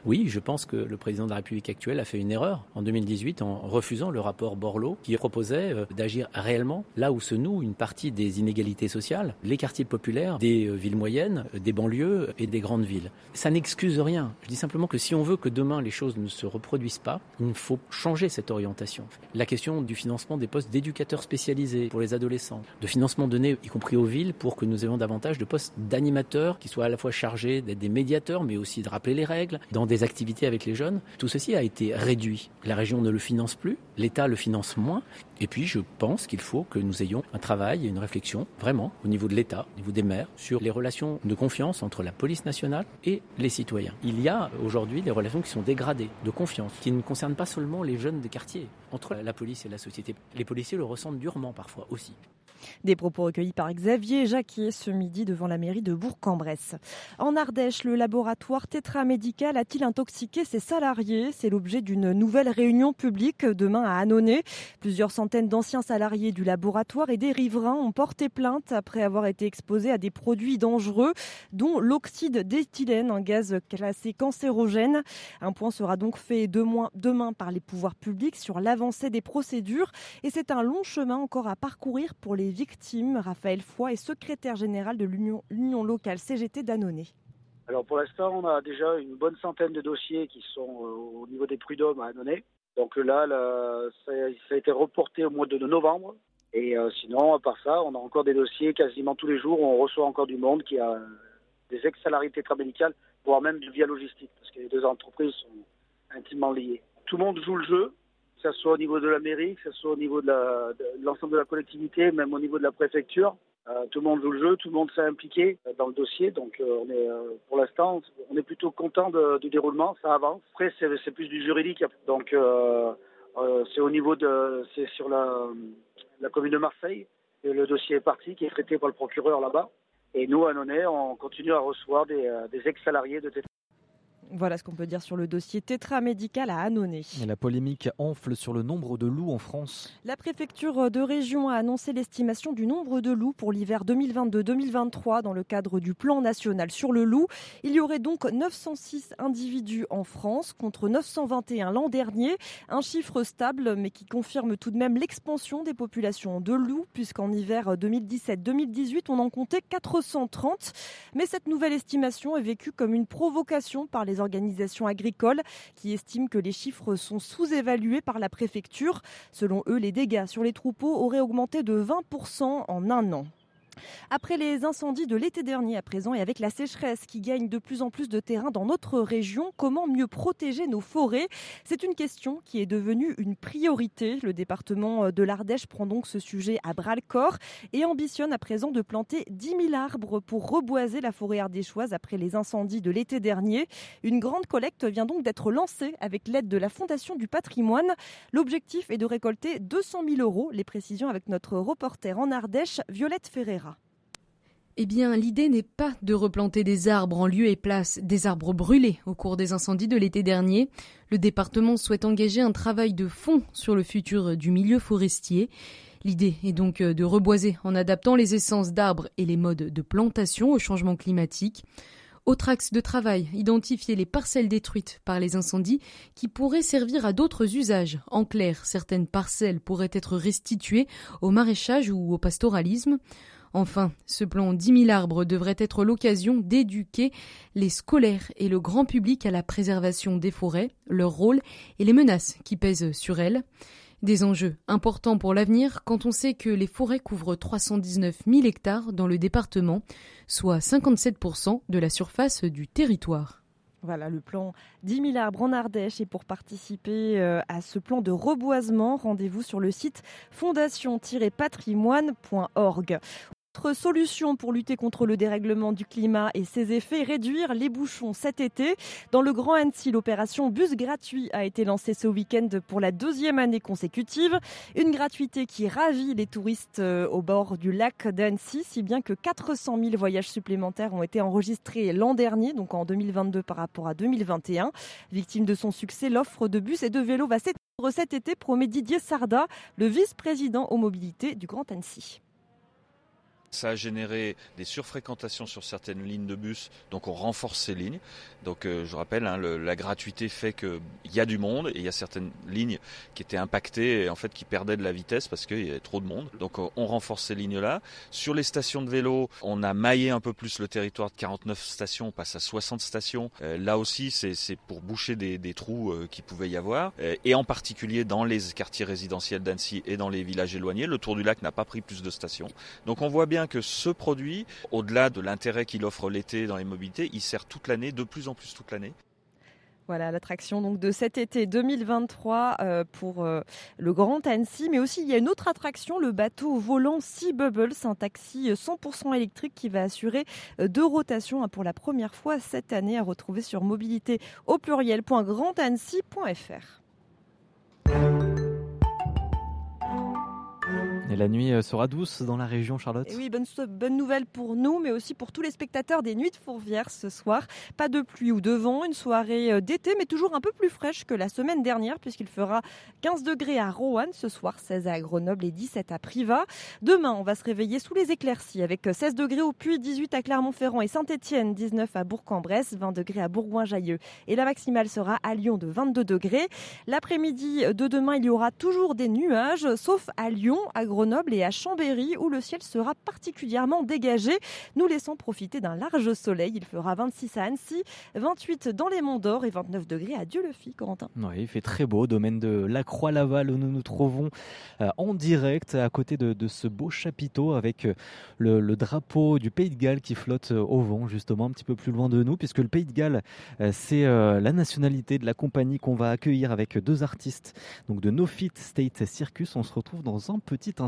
Oui, je pense que le président de la République actuelle a fait une erreur en 2018 en refusant le rapport Borloo qui proposait euh, d'agir réellement là où se noue une partie des inégalités sociales, les quartiers populaires des euh, villes moyennes, des banlieues et des grandes villes. Ça n'excuse rien. Je dis simplement que si on veut que demain les choses ne se reproduisent pas, il faut changer cette orientation. La question du financement des postes d'éducateurs spécialisés pour les adolescents, de financement donné y compris aux villes pour que nous ayons davantage de postes d'animateurs qui soient à la fois chargés d'être des médiateurs mais aussi de rappeler les règles, dans des activités avec les jeunes. Tout ceci a été réduit. La région ne le finance plus, l'État le finance moins. Et puis je pense qu'il faut que nous ayons un travail et une réflexion vraiment au niveau de l'État, au niveau des maires, sur les relations de confiance entre la police nationale et les citoyens. Il y a aujourd'hui des relations qui sont dégradées de confiance, qui ne concernent pas seulement les jeunes des quartiers, entre la police et la société. Les policiers le ressentent durement parfois aussi. Des propos recueillis par Xavier Jacquier ce midi devant la mairie de Bourg-en-Bresse. En Ardèche, le laboratoire tétramédical a-t-il intoxiqué ses salariés? C'est l'objet d'une nouvelle réunion publique demain à Annonay. Plusieurs centaines d'anciens salariés du laboratoire et des riverains ont porté plainte après avoir été exposés à des produits dangereux, dont l'oxyde d'éthylène, un gaz classé cancérogène. Un point sera donc fait demain par les pouvoirs publics sur l'avancée des procédures et c'est un long chemin encore à parcourir pour les victimes. Raphaël Foy est secrétaire général de l'Union locale CGT d'Annonay. Alors pour l'instant, on a déjà une bonne centaine de dossiers qui sont euh, au niveau des prud'hommes à Annonay. Donc là, ça, a été reporté au mois de novembre. Et euh, sinon, à part ça, on a encore des dossiers quasiment tous les jours. Où on reçoit encore du monde qui a des ex-salariés tétramédicales, voire même du via logistique, parce que les deux entreprises sont intimement liées. Tout le monde joue le jeu que ce soit au niveau de la mairie, que ce soit au niveau de l'ensemble de, la collectivité, même au niveau de la préfecture. Euh, tout le monde joue le jeu, tout le monde s'est impliqué dans le dossier. Donc euh, euh, pour l'instant, on est plutôt content du déroulement, ça avance. Après, c'est plus du juridique. Donc c'est au niveau de, c'est sur la, commune de Marseille. Et le dossier est parti, qui est traité par le procureur là-bas. Et nous, à Nonnet, on continue à recevoir des, ex-salariés de voilà ce qu'on peut dire sur le dossier tétramédical à Annonay. Et la polémique enfle sur le nombre de loups en France. La préfecture de région a annoncé l'estimation du nombre de loups pour l'hiver 2022-2023 dans le cadre du plan national sur le loup. Il y aurait donc 906 individus en France contre 921 l'an dernier. Un chiffre stable mais qui confirme tout de même l'expansion des populations de loups puisqu'en hiver 2017-2018 on en comptait 430. Mais cette nouvelle estimation est vécue comme une provocation par les organisations agricoles qui estiment que les chiffres sont sous-évalués par la préfecture. Selon eux, les dégâts sur les troupeaux auraient augmenté de 20% en un an. Après les incendies de l'été dernier à présent et avec la sécheresse qui gagne de plus en plus de terrain dans notre région, comment mieux protéger nos forêts? C'est une question qui est devenue une priorité. Le département de l'Ardèche prend donc ce sujet à bras le corps et ambitionne à présent de planter 10 000 arbres pour reboiser la forêt ardéchoise après les incendies de l'été dernier. Une grande collecte vient donc d'être lancée avec l'aide de la Fondation du patrimoine. L'objectif est de récolter 200 000 euros. Les précisions avec notre reporter en Ardèche, Violette Ferreira. Eh bien, l'idée n'est pas de replanter des arbres en lieu et place des arbres brûlés au cours des incendies de l'été dernier. Le département souhaite engager un travail de fond sur le futur du milieu forestier. L'idée est donc de reboiser en adaptant les essences d'arbres et les modes de plantation au changement climatique. Autre axe de travail, identifier les parcelles détruites par les incendies qui pourraient servir à d'autres usages. En clair, certaines parcelles pourraient être restituées au maraîchage ou au pastoralisme. Enfin, ce plan 10 000 arbres devrait être l'occasion d'éduquer les scolaires et le grand public à la préservation des forêts, leur rôle et les menaces qui pèsent sur elles. Des enjeux importants pour l'avenir quand on sait que les forêts couvrent 319 000 hectares dans le département, soit 57% de la surface du territoire. Voilà le plan 10 000 arbres en Ardèche. Et pour participer euh, à ce plan de reboisement, rendez-vous sur le site fondation-patrimoine.org. Autre solution pour lutter contre le dérèglement du climat et ses effets, réduire les bouchons cet été. Dans le Grand Annecy, l'opération Bus gratuit a été lancée ce week-end pour la deuxième année consécutive. Une gratuité qui ravit les touristes euh, au bord du lac d'Annecy, si bien que 400 000 voyages supplémentaires ont été enregistrés l'an dernier, donc en 2022 par rapport à 2021. Victime de son succès, l'offre de bus et de vélos va s'étendre cet été, promet Didier Sarda, le vice-président aux mobilités du Grand Annecy. Ça a généré des surfréquentations sur certaines lignes de bus, donc on renforce ces lignes. Donc euh, je rappelle, hein, la gratuité fait qu'il y a du monde et il y a certaines lignes qui étaient impactées et en fait qui perdaient de la vitesse parce qu'il y avait trop de monde. Donc euh, on renforce ces lignes-là. Sur les stations de vélo, on a maillé un peu plus le territoire de 49 stations, on passe à 60 stations. Euh, là aussi, c'est pour boucher des, des trous qui pouvaient y avoir. Et en particulier dans les quartiers résidentiels d'Annecy et dans les villages éloignés, le Tour du Lac n'a pas pris plus de stations. Donc on voit bien que ce produit, au-delà de l'intérêt qu'il offre l'été dans les mobilités, il sert toute l'année, de plus en plus toute l'année. Voilà l'attraction donc de cet été 2023 euh, pour euh, le Grand Annecy, mais aussi il y a une autre attraction, le bateau volant Sea Bubbles, un taxi 100% électrique qui va assurer euh, deux rotations hein, pour la première fois cette année à retrouver sur mobilité au pluriel.grandannecy.fr. Et la nuit euh, sera douce dans la région, Charlotte Et oui, bonne, bonne, nouvelle pour nous, mais aussi pour tous les spectateurs des Nuits de Fourvière ce soir. Pas de pluie ou de vent, une soirée euh, d'été, mais toujours un peu plus fraîche que la semaine dernière, puisqu'il fera 15 degrés à Roanne ce soir, 16 à Grenoble et 17 à Privas. Demain, on va se réveiller sous les éclaircies, avec 16 degrés au Puy, 18 à Clermont-Ferrand et Saint-Etienne, 19 à Bourg-en-Bresse, 20 degrés à Bourgoin-Jallieu. Et la maximale sera à Lyon de 22 degrés. L'après-midi de demain, il y aura toujours des nuages, sauf à Lyon, à Grenoble et à Chambéry où le ciel sera particulièrement dégagé, nous laissons profiter d'un large soleil. Il fera 26 à Annecy, 28 dans les Monts d'Or et 29 degrés à Dieu-le-Fit, Corentin. Oui, il fait très beau, domaine de la Croix-Laval où nous nous trouvons euh, en direct à côté de, de ce beau chapiteau avec euh, le, le, drapeau du Pays de Galles qui flotte euh, au vent justement un petit peu plus loin de nous puisque le Pays de Galles c'est la nationalité de la compagnie qu'on va accueillir avec deux artistes donc de No Fit State Circus. On se retrouve dans un petit instant.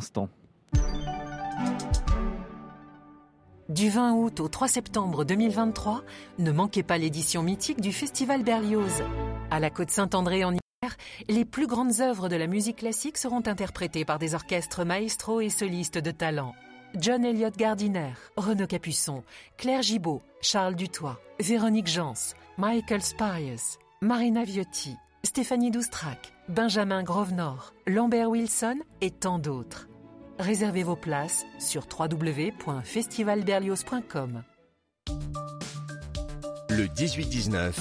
Du 20 août au 3 septembre 2023, ne manquez pas l'édition mythique du Festival Berlioz. À la Côte Saint-André en hiver, les plus grandes œuvres de la musique classique seront interprétées par des orchestres maestro et solistes de talent. John Elliott Gardiner, Renaud Capuçon, Claire Gibault, Charles Dutoit, Véronique Jans, Michael Spires, Marina Viotti, Stéphanie Doustrac, Benjamin Grovenor, Lambert Wilson et tant d'autres. Réservez vos places sur www.festivalberlioz.com. Le 18-19,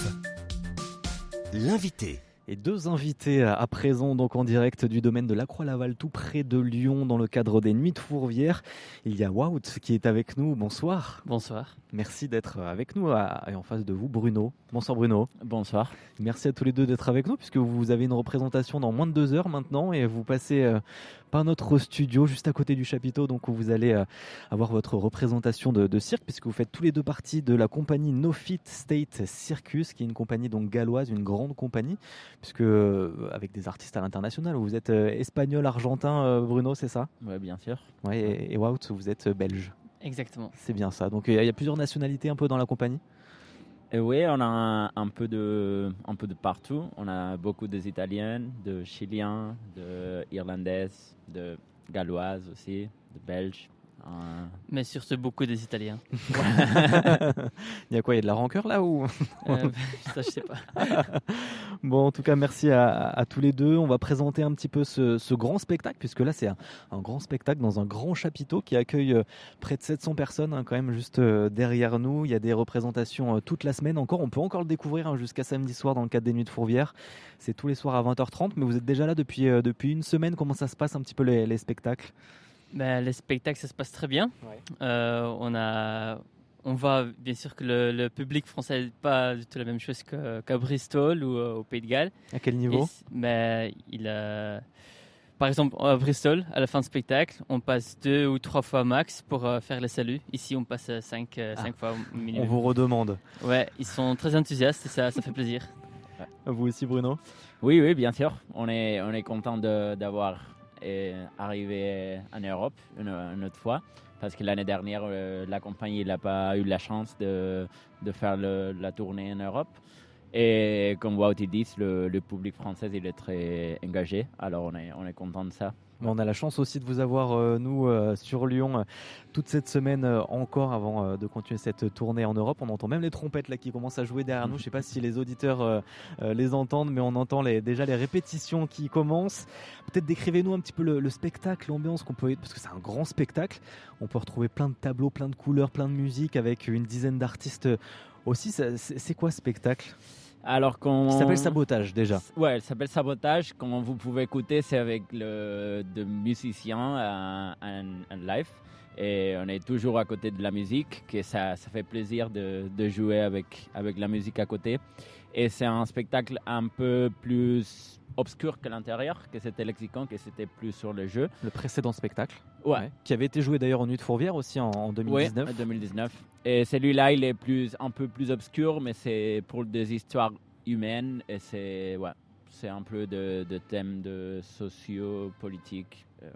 l'invité. Et deux invités à présent donc en direct du domaine de la Croix-Laval tout près de Lyon dans le cadre des Nuits de Fourvière. Il y a Wout qui est avec nous. Bonsoir. Bonsoir. Merci d'être avec nous et en face de vous Bruno. Bonsoir Bruno. Bonsoir. Merci à tous les deux d'être avec nous puisque vous avez une représentation dans moins de deux heures maintenant et vous passez par notre studio juste à côté du chapiteau donc où vous allez avoir votre représentation de, de cirque puisque vous faites tous les deux partie de la compagnie No Fit State Circus qui est une compagnie donc galloise, une grande compagnie puisque avec des artistes à l'international, vous êtes espagnol, argentin, Bruno, c'est ça? Oui, bien sûr. Ouais, et, et Wout, vous êtes belge. Exactement. C'est bien ça. Donc il y, y, a plusieurs nationalités un peu dans la compagnie? Et oui, on a un, un, peu de, un peu de partout. On a beaucoup des Italiennes, de Chiliens, de Irlandaises, de Galloises aussi, de Belges. Mais surtout beaucoup des Italiens. il y a quoi Il y a de la rancœur là ou? Euh, Ça, je sais pas. bon, en tout cas, merci à, à, tous les deux. On va présenter un petit peu ce, ce grand spectacle, puisque là, c'est un, un, grand spectacle dans un grand chapiteau qui accueille euh, près de 700 personnes, hein, quand même, juste euh, derrière nous. Il y a des représentations toute la semaine encore. On peut encore le découvrir hein, jusqu'à samedi soir dans le cadre des Nuits de Fourvière. C'est tous les soirs à 20h30, mais vous êtes déjà là depuis, depuis une semaine. Comment ça se passe un petit peu les, les spectacles? Ben, les spectacles, ça se passe très bien. Ouais. Euh, on, a, on voit bien sûr que le, le public français n'est pas du tout la même chose qu'à qu Bristol ou euh, au Pays de Galles. À quel niveau Et, ben, il a, Par exemple, à Bristol, à la fin du spectacle, on passe deux ou trois fois max pour euh, faire les saluts. Ici, on passe cinq, ah. cinq fois au minimum. On vous redemande. Ouais, ils sont très enthousiastes et ça, ça fait plaisir. Vous aussi, Bruno Oui, oui, bien sûr. On est, on est content d'avoir et arriver en Europe une, autre fois. Parce que l'année dernière, euh, la compagnie n'a pas eu la chance de, de faire la tournée en Europe. Et comme Wout dit, le, le public français il est très engagé. Alors on est, on est content de ça. On a la chance aussi de vous avoir, euh, nous, euh, sur Lyon, euh, toute cette semaine encore avant de continuer cette tournée en Europe. On entend même les trompettes là qui commencent à jouer derrière nous. Je ne sais pas si les auditeurs les entendent, mais on entend déjà les répétitions qui commencent. Peut-être décrivez-nous un petit peu le, le spectacle, l'ambiance qu'on peut, parce que c'est un grand spectacle. On peut retrouver plein de tableaux, plein de couleurs, plein de musique avec une dizaine d'artistes aussi. C'est quoi ce spectacle? Alors qu'on s'appelle Sabotage déjà. Ouais, elle s'appelle Sabotage. Comme vous pouvez écouter, c'est avec le de musiciens en, en live. Et on est toujours à côté de la musique, que ça, ça fait plaisir de, de jouer avec, avec la musique à côté. Et c'est un spectacle un peu plus obscur que l'intérieur, que c'était Lexicon, que c'était plus sur le jeu. Le précédent spectacle. Ouais. Qui avait été joué d'ailleurs en Nuit de Fourvière aussi en, en 2019. Oui, en 2019. Et celui-là, il est plus, un peu plus obscur, mais c'est pour des histoires humaines et c'est ouais, c'est un peu de, de thèmes de sociaux, politiques. euh,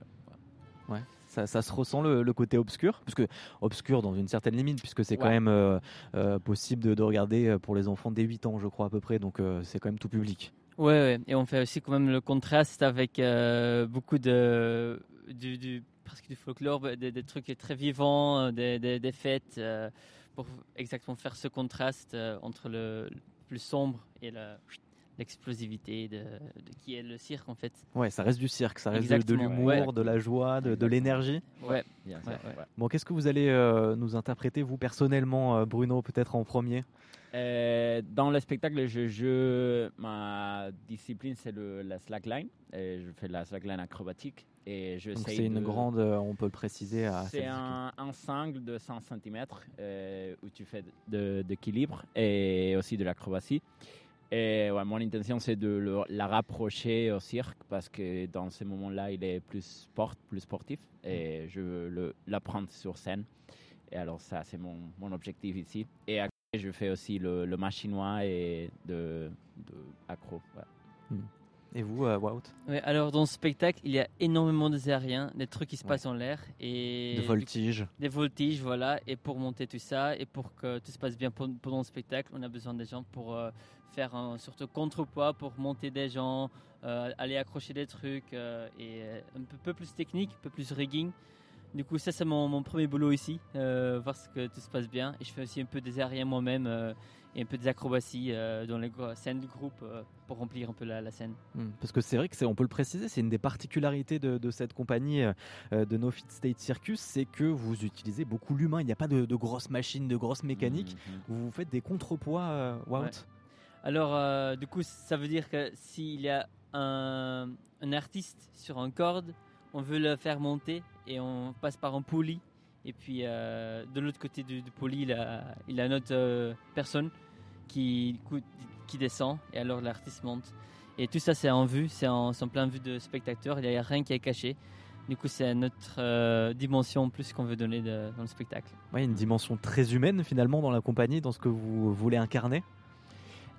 Ouais. Ça, ça se ressent le, le côté obscur, parce que obscur dans une certaine limite, puisque c'est quand Ouais. même euh, euh, possible de, de regarder pour les enfants dès 8 ans, je crois à peu près, donc euh, c'est quand même tout public. Ouais, ouais, et on fait aussi quand même le contraste avec euh, beaucoup de du, du- du folklore, des, trucs très vivants, des fêtes, euh, pour exactement faire ce contraste euh, entre le, le plus sombre et le- l'explosivité de, de qui est le cirque en fait. Ouais, ça reste du cirque, ça reste de- l'humour, ouais. de la joie, de, de l'énergie. Ouais. Bien sûr, Ouais, ouais. ouais. Bon, qu'est-ce que vous allez euh, nous interpréter, vous personnellement, euh, Bruno, peut-être en premier? Euh, dans le spectacle, je joue, ma discipline, c'est le- la slackline. Et je fais la slackline acrobatique. Et je Donc c'est une grande, on peut le préciser, à C'est un, un sangle de 100 cm où tu fais de, d'équilibre et aussi de l'acrobatie. Et ouais, mon intention, c'est de le- la rapprocher au cirque parce que dans ces moments-là, il est plus sport, plus sportif et je veux le, l'apprendre sur scène. Et alors ça, c'est mon, mon objectif ici. Et à côté, je fais aussi le, le machinois et de, de accro. ouais. Et vous, euh, Wout? Ouais, alors dans ce spectacle, il y a énormément de aériens, des trucs qui se passent en l'air et Des voltiges. Des voltiges, voilà. Et pour monter tout ça et pour que tout se passe bien pen- pendant le spectacle, on a besoin des gens pour euh, faire un sorte de contrepoids, pour monter des gens, euh, aller accrocher des trucs euh, et euh, un peu, peu plus technique, un peu plus rigging. Du coup, ça c'est mon, mon premier boulot ici, euh, voir ce que tout se passe bien. Et je fais aussi un peu des aériens moi-même euh, et un peu des acrobaties euh, dans les scènes du groupe pour remplir un peu la, la scène. Hmm, Parce que c'est vrai que c'est, on peut le préciser, c'est une des particularités de, de cette compagnie de No Fit State Circus, c'est que vous utilisez beaucoup l'humain. Il n'y a pas de, de grosses machines, de grosses mécaniques. Vous faites des contrepoids, Wout? Ouais. Alors, euh, du coup, ça veut dire que s'il y a un, artiste sur un corde, on veut le faire monter et on passe par un poulie. Et puis, euh, de l'autre côté du, du il a, a une autre euh, personne qui, descend et alors l'artiste monte. Et tout ça, c'est en vue, c'est en, plein vue de spectateur, il n'y a rien qui est caché. Du coup, c'est notre euh, dimension en plus qu'on veut donner dans le spectacle. Ouais, une dimension très humaine finalement dans la compagnie, dans ce que vous voulez incarner.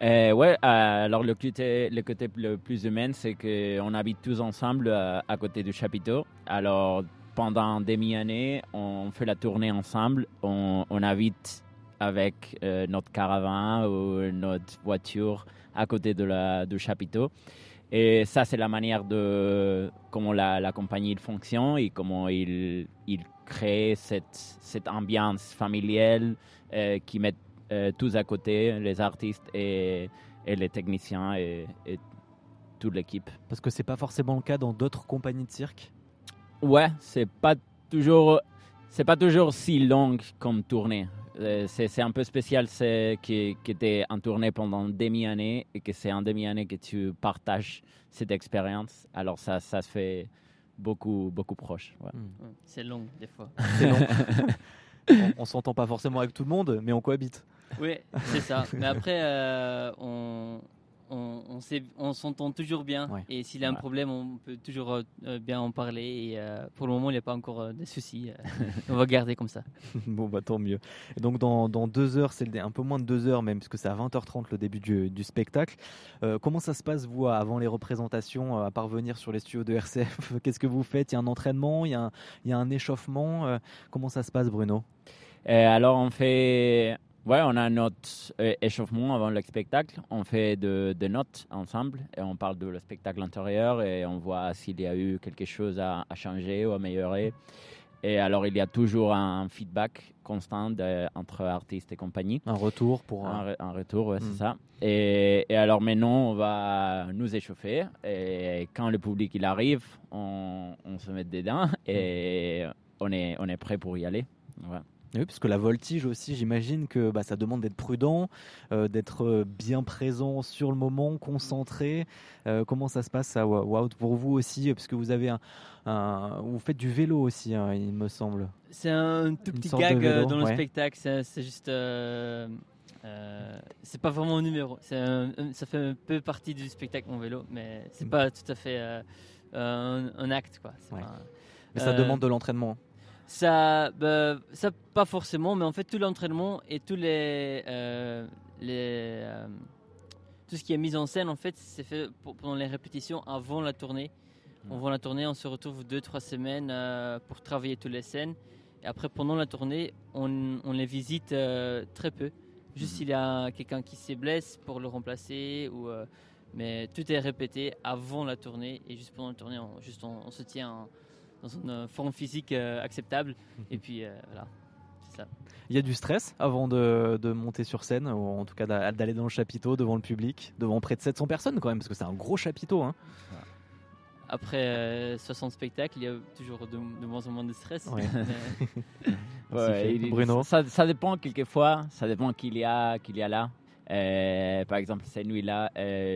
Euh, ouais, euh, alors le côté, le côté le plus humain, c'est qu'on habite tous ensemble euh, à côté du chapiteau. Alors pendant demi-année, on fait la tournée ensemble. On, habite avec euh, notre caravane ou notre voiture à côté de la, du chapiteau. Et ça, c'est la manière de comment la, la compagnie fonctionne et comment il, il crée cette, cette ambiance familiale qui met tous à côté, les artistes et, et les techniciens et, et toute l'équipe. Parce que c'est pas forcément le cas dans d'autres compagnies de cirque? Ouais, c'est pas toujours, c'est pas toujours si long comme tournée. Euh, C'est c'est un peu spécial, c'est que, que tu es en tournée pendant une demi-année et que c'est en demi-année que tu partages cette expérience. Alors ça, ça se fait beaucoup, beaucoup proche. ouais. Ouais, C'est long, des fois. C'est long. on, on s'entend pas forcément avec tout le monde, mais on cohabite. Oui, c'est ça. Mais après, euh, on, on, on, sait, on s'entend toujours bien. Et s'il a un problème, on peut toujours euh, bien en parler. Et euh, pour le moment, il n'y a pas encore de soucis. on va garder comme ça. bon, bah tant mieux. Et donc, dans, dans, deux heures, c'est un peu moins de deux heures même, puisque c'est à 20h30 le début du, du spectacle. comment ça se passe, vous, avant les représentations, à parvenir sur les studios de RCF Qu'est-ce que vous faites? Il y a un entraînement? Il y a un, il y a un échauffement? Comment ça se passe, Bruno? Alors, on fait Ouais, on a notre euh, échauffement avant le spectacle. On fait de, notes ensemble et on parle de le spectacle intérieur et on voit s'il y a eu quelque chose à, changer ou à améliorer. Et alors, il y a toujours un feedback constant entre artistes et compagnie. Un retour pour un, un retour, ouais, c'est hmm. ça. Et, et, alors maintenant, on va nous échauffer. Et quand le public il arrive, on, on se met dedans et on est, on est prêt pour y aller. Ouais. Oui, parce que la voltige aussi, j'imagine que bah, ça demande d'être prudent, euh, d'être euh, bien présent sur le moment, concentré. Euh, comment ça se passe ça, wow, pour vous aussi, parce que vous avez un, vous faites du vélo aussi, hein, il me semble. C'est un tout petit gag dans le spectacle. C'est juste, c'est pas vraiment un numéro. ça fait un peu partie du spectacle mon vélo, mais c'est mm. pas tout à fait un, acte quoi. mais ça demande de l'entraînement. Ça, bah, ça, pas forcément, mais en fait, tout l'entraînement et tous les, euh, les euh, tout ce qui est mis en scène, en fait, c'est fait pendant les répétitions avant la tournée. On va la tournée, on se retrouve deux, trois semaines euh, pour travailler toutes les scènes. Et après, pendant la tournée, on, on les visite très peu. Juste mhm. s'il y a quelqu'un qui se blesse pour le remplacer. Ou, mais tout est répété avant la tournée. Et juste pendant la tournée, on, juste on, on se tient dans une forme physique euh, acceptable. Et puis euh, voilà, c'est ça. Il y a du stress avant de, de, monter sur scène, ou en tout cas d'aller dans le chapiteau devant le public, devant près de 700 personnes quand même, parce que c'est un gros chapiteau. Hein. Après 60 euh, spectacles, il y a toujours de, moins en moins de stress. Bruno ça, ça, dépend quelquefois, ça dépend qu'il y, a, qu'il y a là. par exemple, cette nuit-là,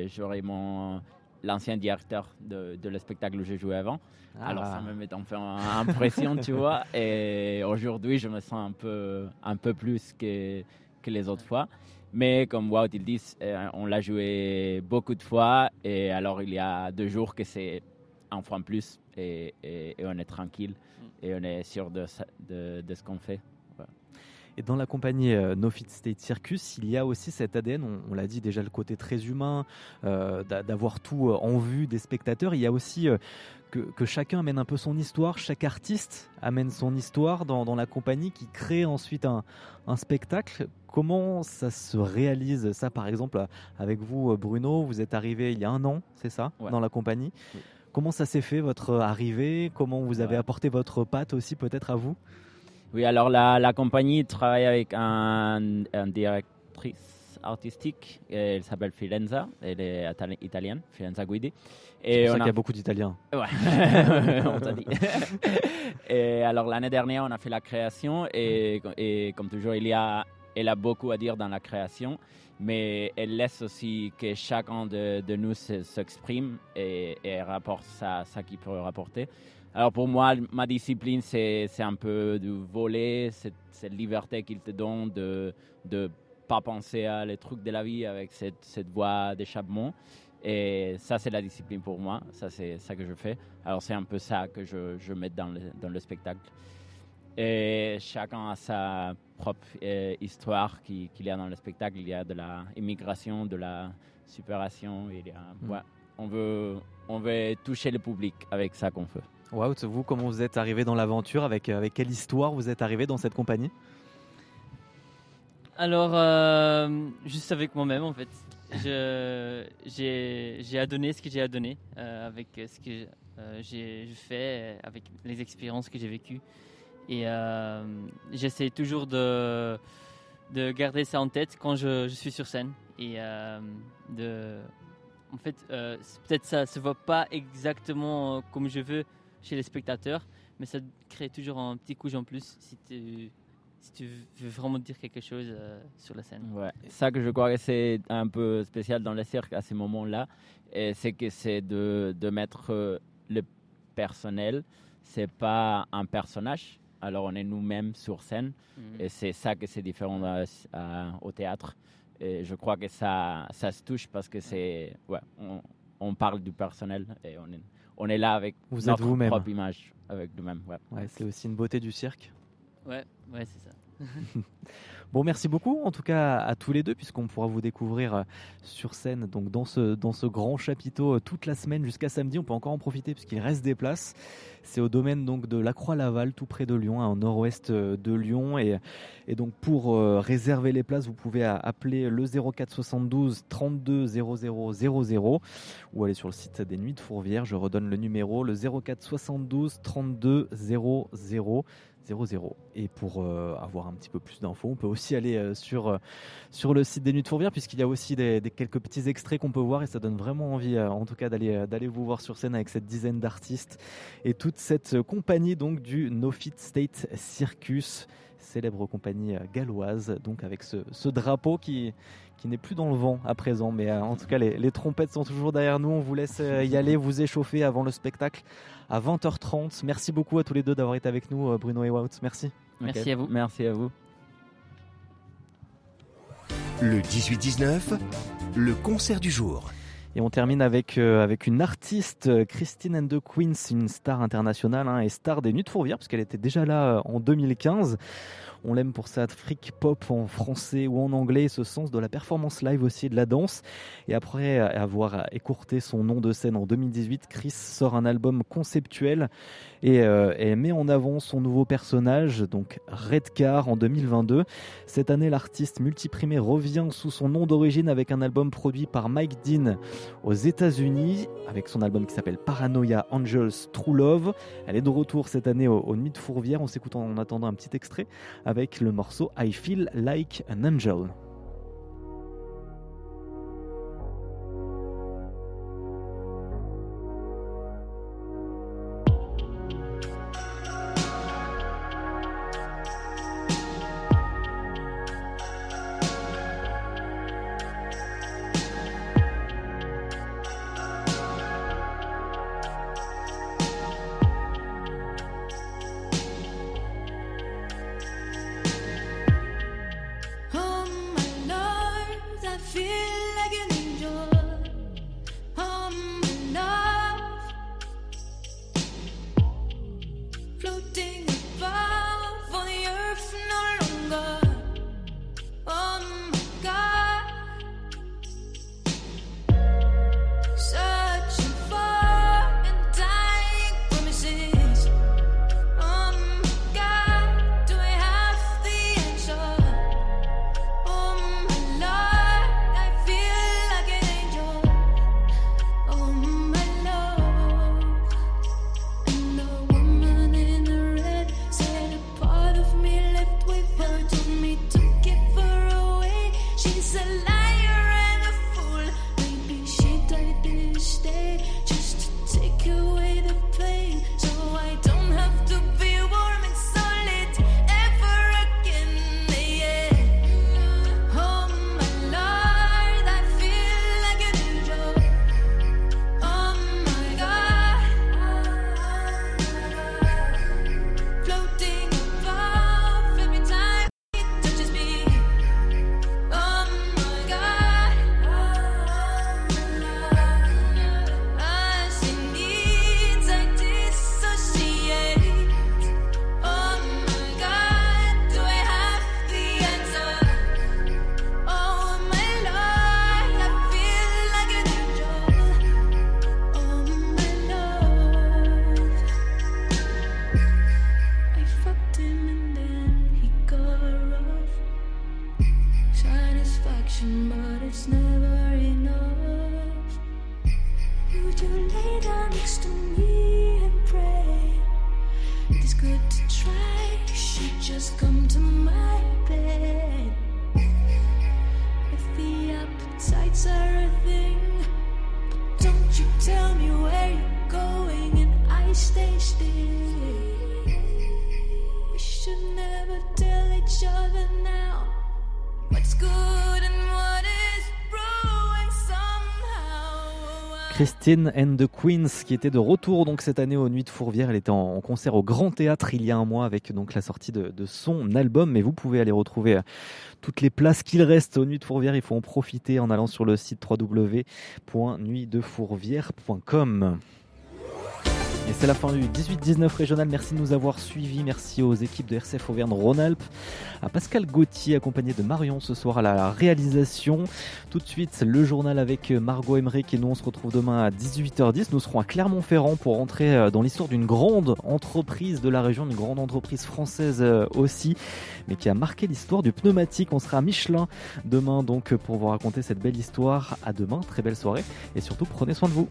j'aurai mon l'ancien directeur de, de, le spectacle où j'ai joué avant. Alors ça ah. me met enfin en pression, tu vois. Et aujourd'hui, je me sens un peu, un peu plus que, que les autres fois. Mais comme Wout ils disent, euh, on l'a joué beaucoup de fois. Et alors, il y a deux jours que c'est un fois en plus. Et, et, on est tranquille. Mm. Et on est sûr de, de, de ce qu'on fait. Et dans la compagnie euh, No Fit State Circus, il y a aussi cet ADN, on, l'a dit déjà, le côté très humain, euh, d'avoir tout euh, en vue des spectateurs. Il y a aussi que, chacun amène un peu son histoire, chaque artiste amène son histoire dans, la compagnie qui crée ensuite un, spectacle. Comment ça se réalise ça, par exemple, avec vous, Bruno? Vous êtes arrivé il y a un an, c'est ça, dans la compagnie. Comment ça s'est fait votre arrivée? Comment vous avez apporté votre patte aussi peut-être à vous? Oui, alors la, la compagnie travaille avec un, un directrice artistique, elle s'appelle Filenza, elle est italienne, Filenza Guidi. On a... qu'il y a beaucoup d'Italiens. Ouais, on t'a dit. et alors l'année dernière, on a fait la création et, et, comme toujours, il y a, elle a beaucoup à dire dans la création, mais elle laisse aussi que chacun de, de nous s'exprime et, et rapporte ça, ça qu'il peut rapporter. Alors pour moi, ma discipline, c'est un peu de voler, cette, cette liberté qu'il te donne de ne pas penser à les trucs de la vie avec cette, cette voie d'échappement. Et ça, c'est la discipline pour moi. Ça, c'est ça que je fais. Alors c'est un peu ça que je, je mets dans le, dans le spectacle. Et chacun a sa propre euh, histoire qu'il y a dans le spectacle. Il y a de la immigration, de la supération. Il y a, mm. on, veut, on veut toucher le public avec ça qu'on fait. Wout, vous, comment vous êtes arrivé dans l'aventure avec, avec quelle histoire vous êtes arrivé dans cette compagnie? Alors, euh, juste avec moi-même en fait. J'ai adonné ce que j'ai adonné euh, avec ce que euh, j'ai fait, avec les expériences que j'ai vécues. Et j'essaie toujours de, de garder ça en tête quand je, je suis sur scène. Et de, en fait, peut-être ça se voit pas exactement comme je veux chez les spectateurs, mais ça crée toujours un petit coup en plus si tu, si tu veux vraiment dire quelque chose euh, sur la scène. Ouais. Ça que je crois que c'est un peu spécial dans le cirque à ce moment-là, c'est que c'est de, de, mettre euh, le personnel, c'est pas un personnage. Alors on est nous-mêmes sur scène mhm. et c'est ça que c'est différent au théâtre. Et je crois que ça, ça se touche parce que c'est, ouais, on, on, parle du personnel et on est, on est là avec vous notre propre image, avec nous-mêmes. Ouais. Ouais, c'est aussi une beauté du cirque. Ouais, ouais, c'est ça. Bon, merci beaucoup en tout cas à tous les deux, puisqu'on pourra vous découvrir euh, sur scène, donc dans ce, dans ce grand chapiteau euh, toute la semaine jusqu'à samedi. On peut encore en profiter puisqu'il reste des places. C'est au domaine donc de la Croix-Laval, tout près de Lyon, hein, au nord-ouest euh, de Lyon. Et, donc pour réserver les places, vous pouvez appeler le 04 72 32 00 00 ou aller sur le site des Nuits de Fourvière. Je redonne le numéro, le 04 72 32 00 00. Et pour euh, avoir un petit peu plus d'infos, on peut aussi aller euh, sur, euh, sur le site des Nuits de Fourvière, puisqu'il y a aussi des, quelques petits extraits qu'on peut voir et ça donne vraiment envie, en tout cas, d'aller d'aller vous voir sur scène avec cette dizaine d'artistes et toute cette compagnie donc du No Fit State Circus, célèbre compagnie galloise, donc avec ce, ce drapeau qui, qui n'est plus dans le vent à présent, mais euh, en tout cas, les, les trompettes sont toujours derrière nous. On vous laisse euh, y aller, vous échauffer avant le spectacle à 20h30. Merci beaucoup à tous les deux d'avoir été avec nous, euh, Bruno et Wout. Merci. Merci à vous. Merci à vous. Le 18-19, le concert du jour. Et on termine avec, euh, avec une artiste, Christine and the Queens, une star internationale hein, et star des Nuits de Fourvière, puisqu'elle était déjà là euh, en 2015. On l'aime pour sa freak pop en français ou en anglais, ce sens de la performance live aussi de la danse. Et après avoir écourté son nom de scène en 2018, Chris sort un album conceptuel et, euh, et met en avant son nouveau personnage, donc Redcar en 2022. Cette année, l'artiste multiprimé revient sous son nom d'origine avec un album produit par Mike Dean aux États-Unis, avec son album qui s'appelle Paranoia Angels True Love. Elle est de retour cette année aux Nuits de Fourvière. On s'écoute en attendant un petit extrait avec le morceau I Feel Like an Angel. Christine and the Queens qui était de retour donc cette année aux Nuits de Fourvière. Elle était en, concert au Grand Théâtre il y a un mois avec donc la sortie de, de son album. Mais vous pouvez aller retrouver euh, toutes les places qu'il reste aux Nuits de Fourvière. Il faut en profiter en allant sur le site www.nuitdefourvière.com. Et c'est la fin du 18-19 régional. Merci de nous avoir suivis. Merci aux équipes de RCF Auvergne-Rhône-Alpes, à Pascal Gauthier accompagné de Marion ce soir à la réalisation. Tout de suite, le journal avec Margot Emmerich et nous on se retrouve demain à 18h10. Nous serons à Clermont-Ferrand pour entrer euh, dans l'histoire d'une grande entreprise de la région, une grande entreprise française euh, aussi, mais qui a marqué l'histoire du pneumatique. On sera à Michelin demain donc pour vous raconter cette belle histoire. À demain, très belle soirée et surtout prenez soin de vous.